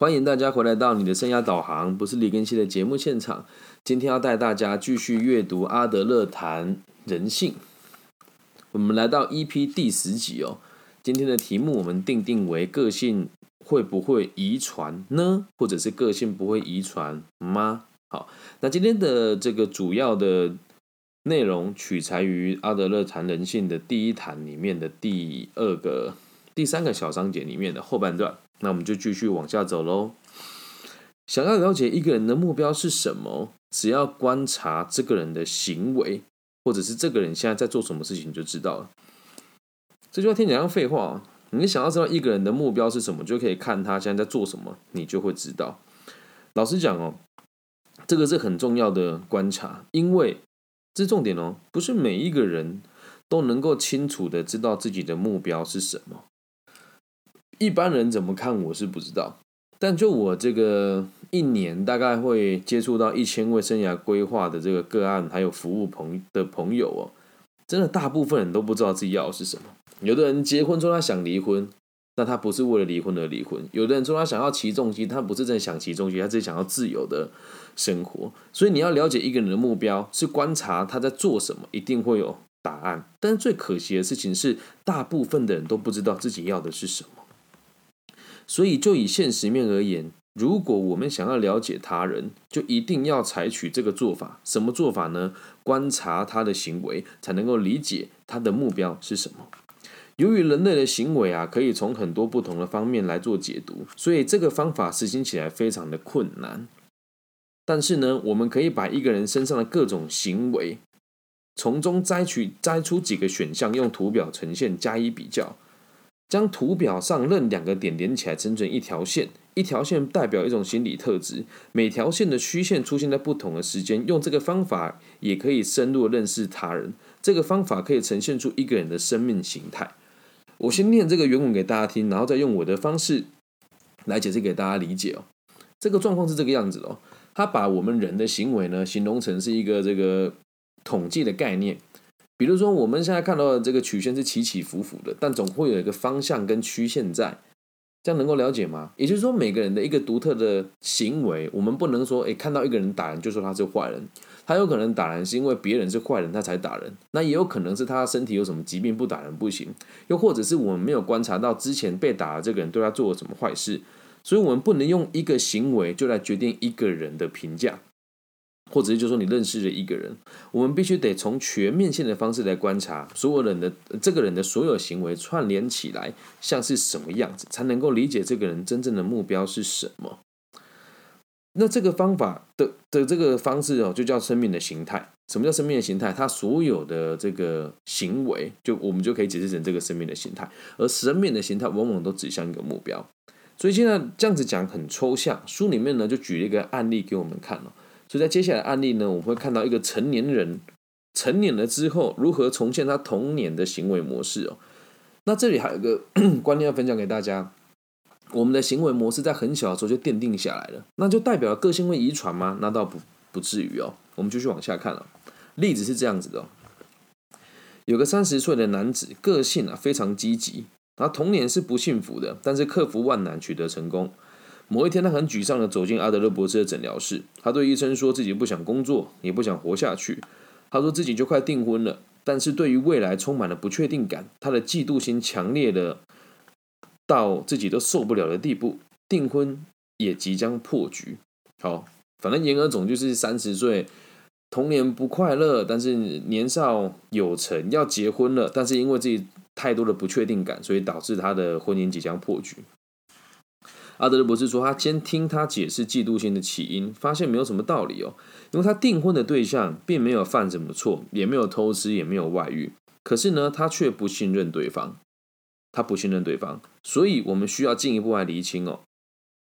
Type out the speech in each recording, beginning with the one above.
欢迎大家回来到你的生涯导航，不是李根熙的节目现场。今天要带大家继续阅读阿德勒谈人性。我们来到 EP 第十集哦。今天的题目我们定定为个性会不会遗传呢？或者是个性不会遗传吗？好，那今天的这个主要的内容取材于阿德勒谈人性的第一谈里面的第二个、第三个小章节里面的后半段。那我们就继续往下走喽。想要了解一个人的目标是什么，只要观察这个人的行为，或者是这个人现在在做什么事情，就知道了。这句话听起来像废话。你想要知道一个人的目标是什么，就可以看他现在在做什么，你就会知道。老实讲哦，这个是很重要的观察，因为这重点哦，不是每一个人都能够清楚的知道自己的目标是什么。一般人怎么看我是不知道，但就我这个一年大概会接触到一千位生涯规划的这个个案，还有服务朋的朋友哦，真的大部分人都不知道自己要的是什么。有的人结婚说他想离婚，那他不是为了离婚而离婚；有的人说他想要骑重机，他不是真的想骑重机，他只是想要自由的生活。所以你要了解一个人的目标，是观察他在做什么，一定会有答案。但是最可惜的事情是，大部分的人都不知道自己要的是什么。所以，就以现实面而言，如果我们想要了解他人，就一定要采取这个做法。什么做法呢？观察他的行为，才能够理解他的目标是什么。由于人类的行为啊，可以从很多不同的方面来做解读，所以这个方法实行起来非常的困难。但是呢，我们可以把一个人身上的各种行为，从中摘取摘出几个选项，用图表呈现，加以比较。将图表上任两个点连起来，形成一条线。一条线代表一种心理特质，每条线的曲线出现在不同的时间。用这个方法也可以深入认识他人。这个方法可以呈现出一个人的生命形态。我先念这个原文给大家听，然后再用我的方式来解释给大家理解哦。这个状况是这个样子哦。他把我们人的行为呢，形容成是一个这个统计的概念。比如说，我们现在看到的这个曲线是起起伏伏的，但总会有一个方向跟曲线在，这样能够了解吗？也就是说，每个人的一个独特的行为，我们不能说，诶，看到一个人打人就说他是坏人，他有可能打人是因为别人是坏人他才打人，那也有可能是他身体有什么疾病不打人不行，又或者是我们没有观察到之前被打的这个人对他做了什么坏事，所以我们不能用一个行为就来决定一个人的评价。或者是就说你认识了一个人，我们必须得从全面性的方式来观察所有人的这个人的所有行为串联起来像是什么样子，才能够理解这个人真正的目标是什么。那这个方法的的这个方式哦，就叫生命的形态。什么叫生命的形态？它所有的这个行为，就我们就可以解释成这个生命的形态。而生命的形态往往都指向一个目标。所以现在这样子讲很抽象，书里面呢就举了一个案例给我们看了。所以在接下来案例呢，我们会看到一个成年人成年了之后如何重现他童年的行为模式哦。那这里还有一个 观念要分享给大家：我们的行为模式在很小的时候就奠定下来了，那就代表个性会遗传吗？那倒不不至于哦。我们继续往下看了，例子是这样子的：有个三十岁的男子，个性啊非常积极，他童年是不幸福的，但是克服万难取得成功。某一天，他很沮丧的走进阿德勒博士的诊疗室。他对医生说自己不想工作，也不想活下去。他说自己就快订婚了，但是对于未来充满了不确定感。他的嫉妒心强烈的到自己都受不了的地步。订婚也即将破局。好，反正言而总就是三十岁，童年不快乐，但是年少有成，要结婚了，但是因为自己太多的不确定感，所以导致他的婚姻即将破局。阿德勒博士说，他先听他解释嫉妒心的起因，发现没有什么道理哦，因为他订婚的对象并没有犯什么错，也没有偷吃，也没有外遇，可是呢，他却不信任对方，他不信任对方，所以我们需要进一步来厘清哦，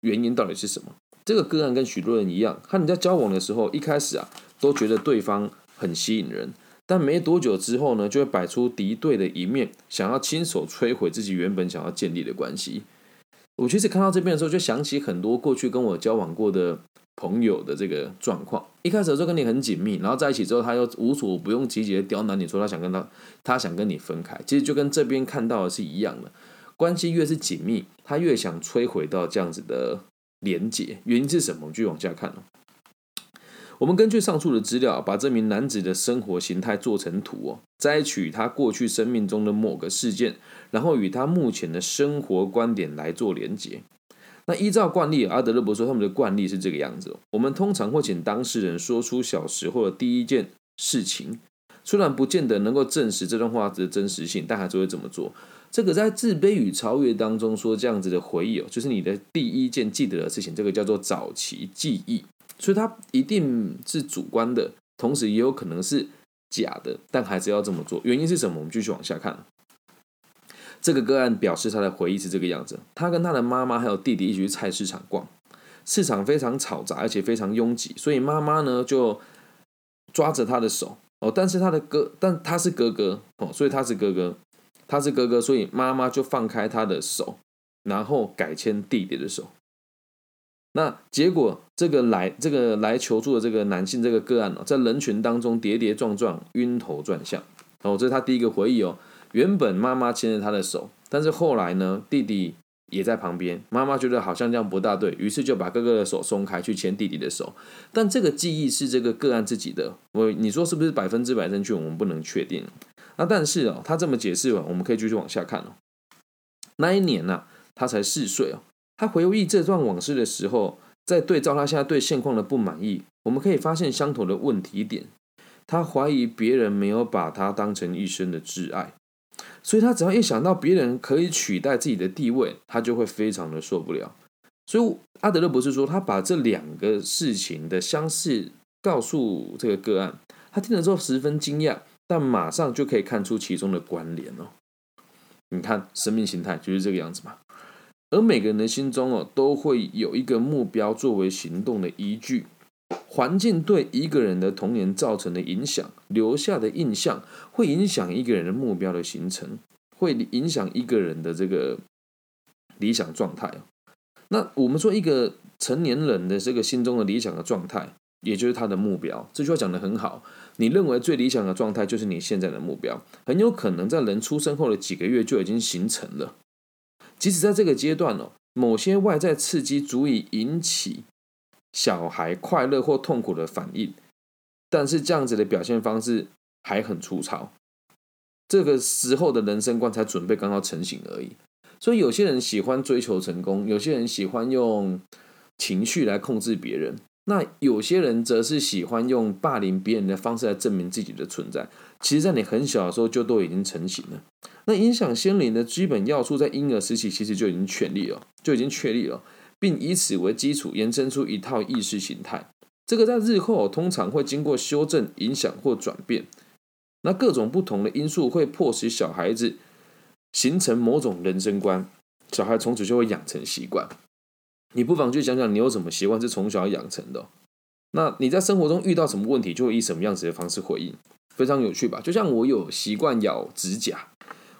原因到底是什么？这个个案跟许多人一样，和人家交往的时候，一开始啊，都觉得对方很吸引人，但没多久之后呢，就会摆出敌对的一面，想要亲手摧毁自己原本想要建立的关系。我其实看到这边的时候，就想起很多过去跟我交往过的朋友的这个状况。一开始的时候跟你很紧密，然后在一起之后，他又无所不用其极的刁难你，说他想跟他，他想跟你分开。其实就跟这边看到的是一样的，关系越是紧密，他越想摧毁到这样子的连结。原因是什么？我们继续往下看哦。我们根据上述的资料，把这名男子的生活形态做成图哦，摘取他过去生命中的某个事件，然后与他目前的生活观点来做连结。那依照惯例，阿德勒博说他们的惯例是这个样子。我们通常会请当事人说出小时候的第一件事情，虽然不见得能够证实这段话的真实性，但还是会这么做。这个在自卑与超越当中说这样子的回忆哦，就是你的第一件记得的事情，这个叫做早期记忆。所以它一定是主观的，同时也有可能是假的，但还是要这么做。原因是什么？我们继续往下看。这个个案表示他的回忆是这个样子：他跟他的妈妈还有弟弟一起去菜市场逛，市场非常嘈杂，而且非常拥挤，所以妈妈呢就抓着他的手哦，但是他的哥，但他是哥哥哦，所以他是哥哥，他是哥哥，所以妈妈就放开他的手，然后改牵弟弟的手。那结果，这个来这个来求助的这个男性这个个案哦，在人群当中跌跌撞撞、晕头转向哦，这是他第一个回忆哦。原本妈妈牵着他的手，但是后来呢，弟弟也在旁边，妈妈觉得好像这样不大对，于是就把哥哥的手松开，去牵弟弟的手。但这个记忆是这个个案自己的，我你说是不是百分之百正确？我们不能确定。那但是哦，他这么解释完，我们可以继续往下看哦。那一年呢，他才四岁哦。他回忆这段往事的时候，在对照他现在对现况的不满意，我们可以发现相同的问题点。他怀疑别人没有把他当成一生的挚爱，所以他只要一想到别人可以取代自己的地位，他就会非常的受不了。所以阿德勒博士说，他把这两个事情的相似告诉这个个案，他听了之后十分惊讶，但马上就可以看出其中的关联哦。你看，生命形态就是这个样子嘛。而每个人的心中哦，都会有一个目标作为行动的依据。环境对一个人的童年造成的影响，留下的印象，会影响一个人的目标的形成，会影响一个人的这个理想状态那我们说一个成年人的这个心中的理想的状态，也就是他的目标。这句话讲的很好。你认为最理想的状态，就是你现在的目标，很有可能在人出生后的几个月就已经形成了。即使在这个阶段哦，某些外在刺激足以引起小孩快乐或痛苦的反应，但是这样子的表现方式还很粗糙。这个时候的人生观才准备刚刚成型而已。所以有些人喜欢追求成功，有些人喜欢用情绪来控制别人。那有些人则是喜欢用霸凌别人的方式来证明自己的存在。其实，在你很小的时候就都已经成型了。那影响心灵的基本要素，在婴儿时期其实就已经确立了，就已经确立了，并以此为基础延伸出一套意识形态。这个在日后通常会经过修正、影响或转变。那各种不同的因素会迫使小孩子形成某种人生观，小孩从此就会养成习惯。你不妨去想想，你有什么习惯是从小养成的？那你在生活中遇到什么问题，就会以什么样子的方式回应，非常有趣吧？就像我有习惯咬指甲，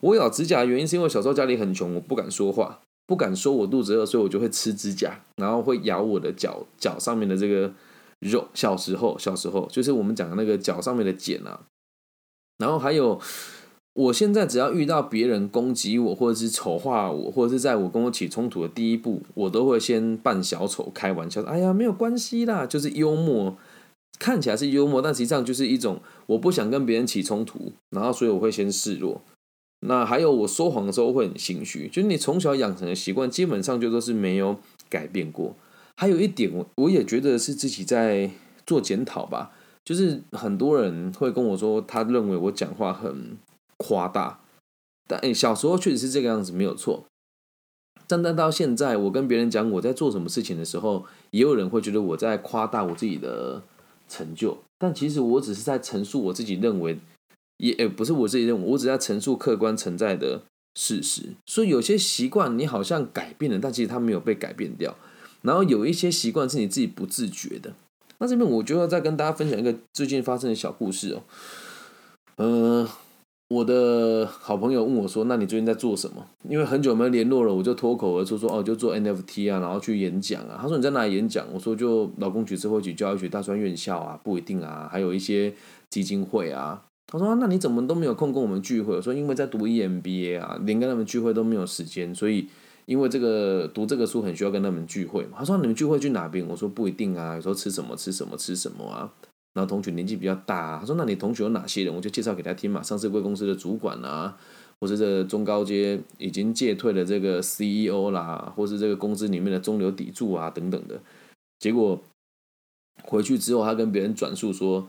我咬指甲的原因是因为小时候家里很穷，我不敢说话，不敢说我肚子饿，所以我就会吃指甲，然后会咬我的脚脚上面的这个肉。小时候，小时候就是我们讲的那个脚上面的茧啊，然后还有。我现在只要遇到别人攻击我，或者是丑化我，或者是在我跟我起冲突的第一步，我都会先扮小丑开玩笑，哎呀，没有关系啦，就是幽默，看起来是幽默，但实际上就是一种我不想跟别人起冲突，然后所以我会先示弱。那还有我说谎的时候会很心虚，就是你从小养成的习惯，基本上就都是没有改变过。还有一点，我我也觉得是自己在做检讨吧，就是很多人会跟我说，他认为我讲话很。夸大，但小时候确实是这个样子，没有错。但但到现在，我跟别人讲我在做什么事情的时候，也有人会觉得我在夸大我自己的成就。但其实我只是在陈述我自己认为，也不是我自己认为，我只在陈述客观存在的事实。所以有些习惯你好像改变了，但其实它没有被改变掉。然后有一些习惯是你自己不自觉的。那这边我就要再跟大家分享一个最近发生的小故事哦，嗯。我的好朋友问我说：“那你最近在做什么？”因为很久没有联络了，我就脱口而出说：“哦，就做 NFT 啊，然后去演讲啊。”他说：“你在哪里演讲？”我说：“就劳工局、社会局、教育局、大专院校啊，不一定啊，还有一些基金会啊。”他说：“那你怎么都没有空跟我们聚会？”我说：“因为在读 EMBA 啊，连跟他们聚会都没有时间，所以因为这个读这个书很需要跟他们聚会嘛。他说你们聚会去哪边？我说不一定啊，有时候吃什么吃什么吃什么啊。然后同学年纪比较大，他说那你同学有哪些人？我就介绍给他听嘛，上市贵公司的主管啊，或是这中高阶已经戒退的这个 CEO 啦，或是这个公司里面的中流砥柱啊等等的。结果回去之后，他跟别人转述说，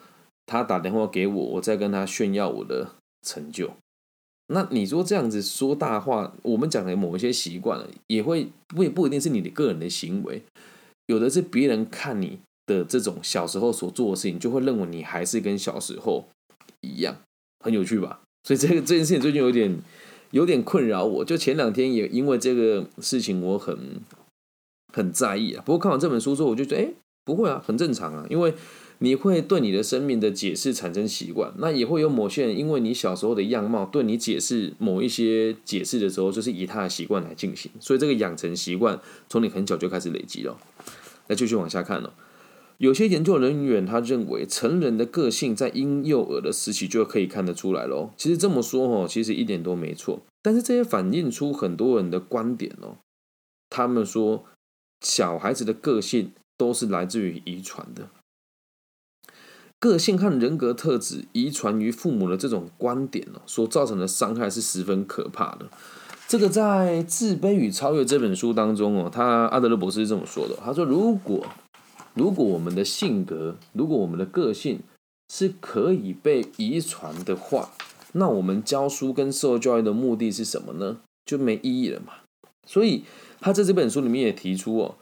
他打电话给我，我在跟他炫耀我的成就。那你说这样子说大话，我们讲的某一些习惯，也会不也不一定是你的个人的行为，有的是别人看你的这种小时候所做的事情，就会认为你还是跟小时候一样，很有趣吧？所以这个 这件事情最近有点有点困扰我，就前两天也因为这个事情我很很在意啊。不过看完这本书之后，我就觉得，哎，不会啊，很正常啊，因为。你会对你的生命的解释产生习惯，那也会有某些人，因为你小时候的样貌，对你解释某一些解释的时候，就是以他的习惯来进行，所以这个养成习惯从你很小就开始累积了。那继续往下看了，有些研究人员他认为，成人的个性在婴幼儿的时期就可以看得出来喽。其实这么说哦，其实一点都没错。但是这些反映出很多人的观点哦，他们说小孩子的个性都是来自于遗传的。个性和人格特质遗传于父母的这种观点哦，所造成的伤害是十分可怕的。这个在《自卑与超越》这本书当中哦，他阿德勒博士是这么说的：他说，如果如果我们的性格，如果我们的个性是可以被遗传的话，那我们教书跟受教育的目的是什么呢？就没意义了嘛。所以他在这本书里面也提出哦。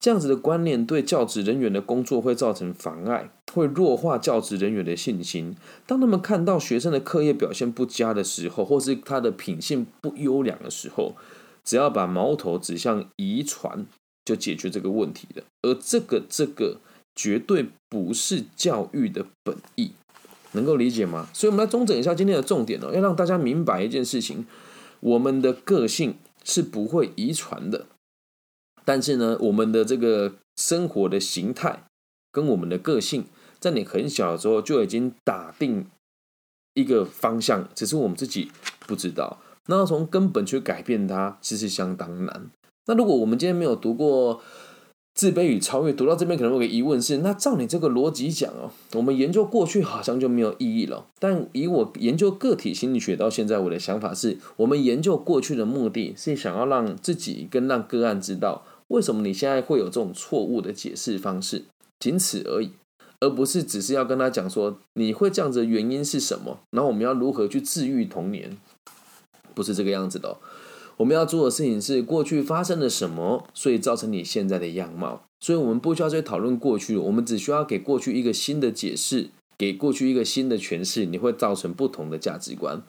这样子的观念对教职人员的工作会造成妨碍，会弱化教职人员的信心。当他们看到学生的课业表现不佳的时候，或是他的品性不优良的时候，只要把矛头指向遗传，就解决这个问题了。而这个这个绝对不是教育的本意，能够理解吗？所以，我们来中整一下今天的重点哦，要让大家明白一件事情：我们的个性是不会遗传的。但是呢，我们的这个生活的形态跟我们的个性，在你很小的时候就已经打定一个方向，只是我们自己不知道。那要从根本去改变它，其实相当难。那如果我们今天没有读过《自卑与超越》，读到这边可能有个疑问是：那照你这个逻辑讲哦，我们研究过去好像就没有意义了。但以我研究个体心理学到现在，我的想法是，我们研究过去的目的是想要让自己跟让个案知道。为什么你现在会有这种错误的解释方式？仅此而已，而不是只是要跟他讲说你会这样子的原因是什么，然后我们要如何去治愈童年？不是这个样子的。我们要做的事情是过去发生了什么，所以造成你现在的样貌。所以我们不需要再讨论过去，我们只需要给过去一个新的解释，给过去一个新的诠释，你会造成不同的价值观。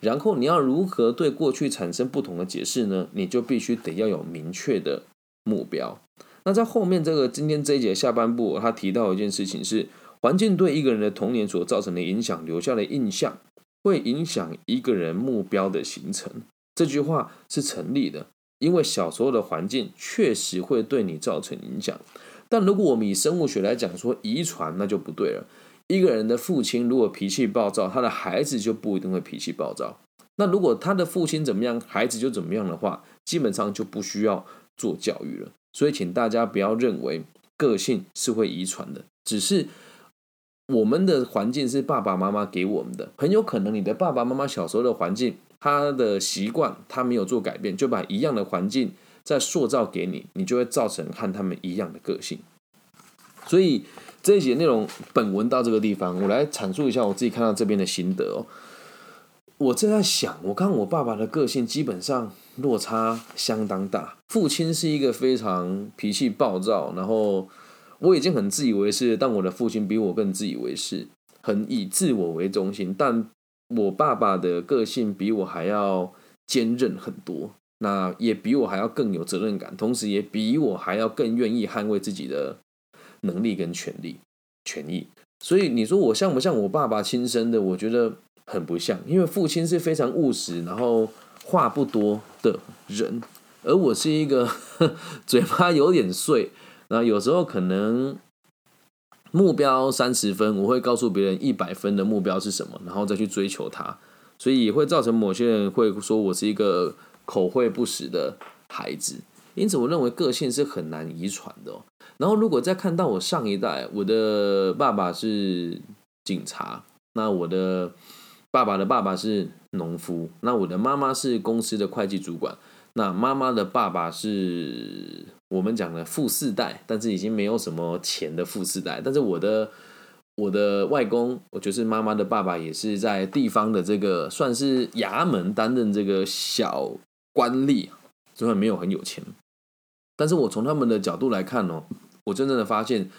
然后你要如何对过去产生不同的解释呢？你就必须得要有明确的。目标。那在后面这个今天这一节下半部，他提到一件事情是，环境对一个人的童年所造成的影响，留下的印象会影响一个人目标的形成。这句话是成立的，因为小时候的环境确实会对你造成影响。但如果我们以生物学来讲说遗传，那就不对了。一个人的父亲如果脾气暴躁，他的孩子就不一定会脾气暴躁。那如果他的父亲怎么样，孩子就怎么样的话，基本上就不需要。做教育了，所以请大家不要认为个性是会遗传的，只是我们的环境是爸爸妈妈给我们的，很有可能你的爸爸妈妈小时候的环境，他的习惯他没有做改变，就把一样的环境再塑造给你，你就会造成和他们一样的个性。所以这一节内容本文到这个地方，我来阐述一下我自己看到这边的心得哦。我正在想，我看我爸爸的个性基本上落差相当大。父亲是一个非常脾气暴躁，然后我已经很自以为是，但我的父亲比我更自以为是，很以自我为中心。但我爸爸的个性比我还要坚韧很多，那也比我还要更有责任感，同时也比我还要更愿意捍卫自己的能力跟权利、权益。所以你说我像不像我爸爸亲生的？我觉得。很不像，因为父亲是非常务实，然后话不多的人，而我是一个 嘴巴有点碎，那有时候可能目标三十分，我会告诉别人一百分的目标是什么，然后再去追求它，所以也会造成某些人会说我是一个口惠不实的孩子。因此，我认为个性是很难遗传的。然后，如果再看到我上一代，我的爸爸是警察，那我的爸爸的爸爸是农夫，那我的妈妈是公司的会计主管，那妈妈的爸爸是我们讲的富四代，但是已经没有什么钱的富四代。但是我的我的外公，我就是妈妈的爸爸，也是在地方的这个算是衙门担任这个小官吏，虽然没有很有钱。但是我从他们的角度来看哦，我真正的发现，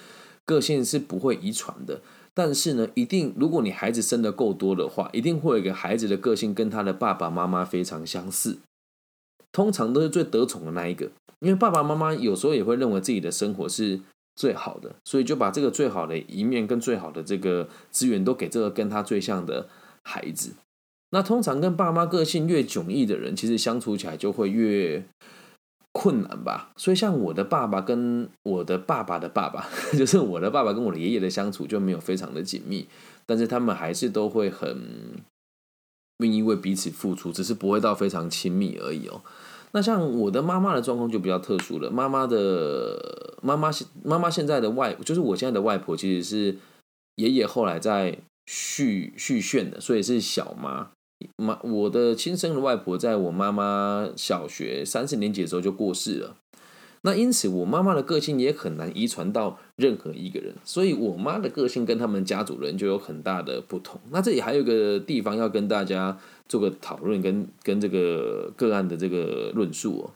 个性是不会遗传的。但是呢，一定如果你孩子生的够多的话，一定会有一个孩子的个性跟他的爸爸妈妈非常相似。通常都是最得宠的那一个，因为爸爸妈妈有时候也会认为自己的生活是最好的，所以就把这个最好的一面跟最好的这个资源都给这个跟他最像的孩子。那通常跟爸妈个性越迥异的人，其实相处起来就会越。困难吧，所以像我的爸爸跟我的爸爸的爸爸，就是我的爸爸跟我的爷爷的相处就没有非常的紧密，但是他们还是都会很愿意为彼此付出，只是不会到非常亲密而已哦。那像我的妈妈的状况就比较特殊了，妈妈的妈妈妈妈现在的外，就是我现在的外婆，其实是爷爷后来在续续炫的，所以是小妈。妈，我的亲生的外婆在我妈妈小学三四年级的时候就过世了。那因此，我妈妈的个性也很难遗传到任何一个人。所以，我妈的个性跟他们家族人就有很大的不同。那这里还有一个地方要跟大家做个讨论，跟跟这个个案的这个论述哦。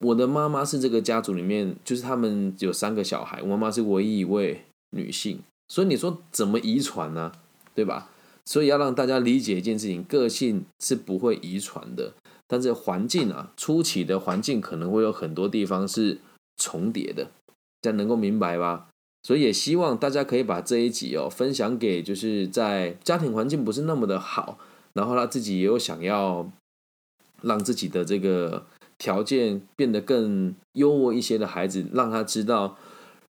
我的妈妈是这个家族里面，就是他们有三个小孩，我妈妈是唯一一位女性。所以你说怎么遗传呢？对吧？所以要让大家理解一件事情，个性是不会遗传的，但是环境啊，初期的环境可能会有很多地方是重叠的，这样能够明白吧？所以也希望大家可以把这一集哦分享给就是在家庭环境不是那么的好，然后他自己也有想要让自己的这个条件变得更优渥一些的孩子，让他知道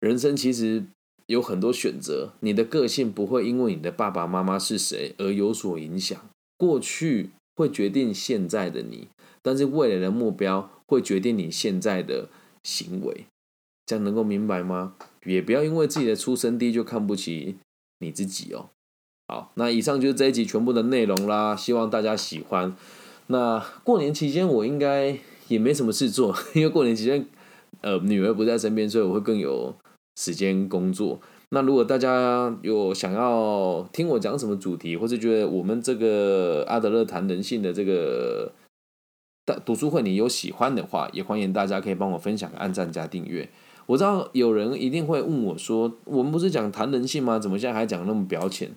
人生其实。有很多选择，你的个性不会因为你的爸爸妈妈是谁而有所影响。过去会决定现在的你，但是未来的目标会决定你现在的行为。这样能够明白吗？也不要因为自己的出身低就看不起你自己哦。好，那以上就是这一集全部的内容啦，希望大家喜欢。那过年期间我应该也没什么事做，因为过年期间呃女儿不在身边，所以我会更有。时间工作，那如果大家有想要听我讲什么主题，或是觉得我们这个阿德勒谈人性的这个大读书会你有喜欢的话，也欢迎大家可以帮我分享、按赞加订阅。我知道有人一定会问我说：“我们不是讲谈人性吗？怎么现在还讲那么表浅？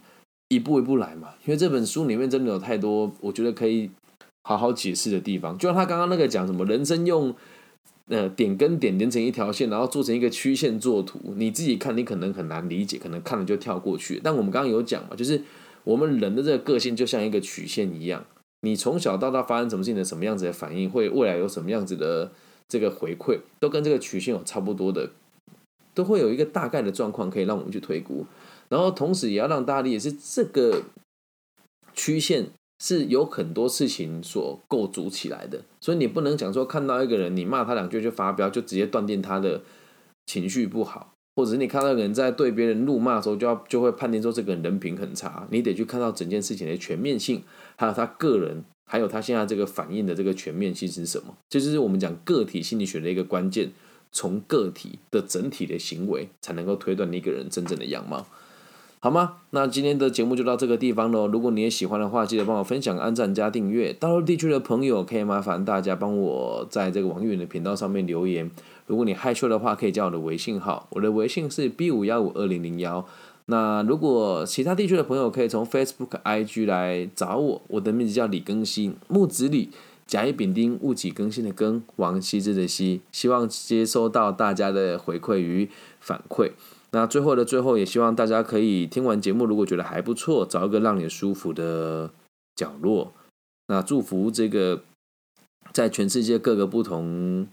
一步一步来嘛。”因为这本书里面真的有太多我觉得可以好好解释的地方。就像他刚刚那个讲什么人生用。呃，点跟点连成一条线，然后做成一个曲线作图，你自己看，你可能很难理解，可能看了就跳过去。但我们刚刚有讲嘛，就是我们人的这个个性就像一个曲线一样，你从小到大发生什么事情的什么样子的反应，会未来有什么样子的这个回馈，都跟这个曲线有差不多的，都会有一个大概的状况可以让我们去推估。然后同时也要让大家理解是这个曲线。是有很多事情所构筑起来的，所以你不能讲说看到一个人，你骂他两句就发飙，就直接断定他的情绪不好，或者是你看到个人在对别人怒骂的时候，就要就会判定说这个人人品很差。你得去看到整件事情的全面性，还有他个人，还有他现在这个反应的这个全面性是什么？这就是我们讲个体心理学的一个关键，从个体的整体的行为，才能够推断一个人真正的样貌。好吗？那今天的节目就到这个地方喽。如果你也喜欢的话，记得帮我分享、按赞加订阅。大陆地区的朋友可以麻烦大家帮我在这个网易云的频道上面留言。如果你害羞的话，可以加我的微信号，我的微信是 B 五幺五二零零幺。那如果其他地区的朋友可以从 Facebook、IG 来找我，我的名字叫李更新，木子李，甲乙丙丁戊己更新的更，王羲之的羲。希望接收到大家的回馈与反馈。那最后的最后，也希望大家可以听完节目，如果觉得还不错，找一个让你舒服的角落。那祝福这个在全世界各个不同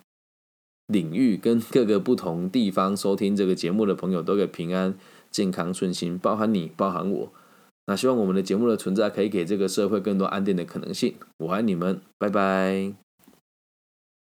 领域跟各个不同地方收听这个节目的朋友，都可以平安、健康、顺心，包含你，包含我。那希望我们的节目的存在，可以给这个社会更多安定的可能性。我爱你们，拜拜。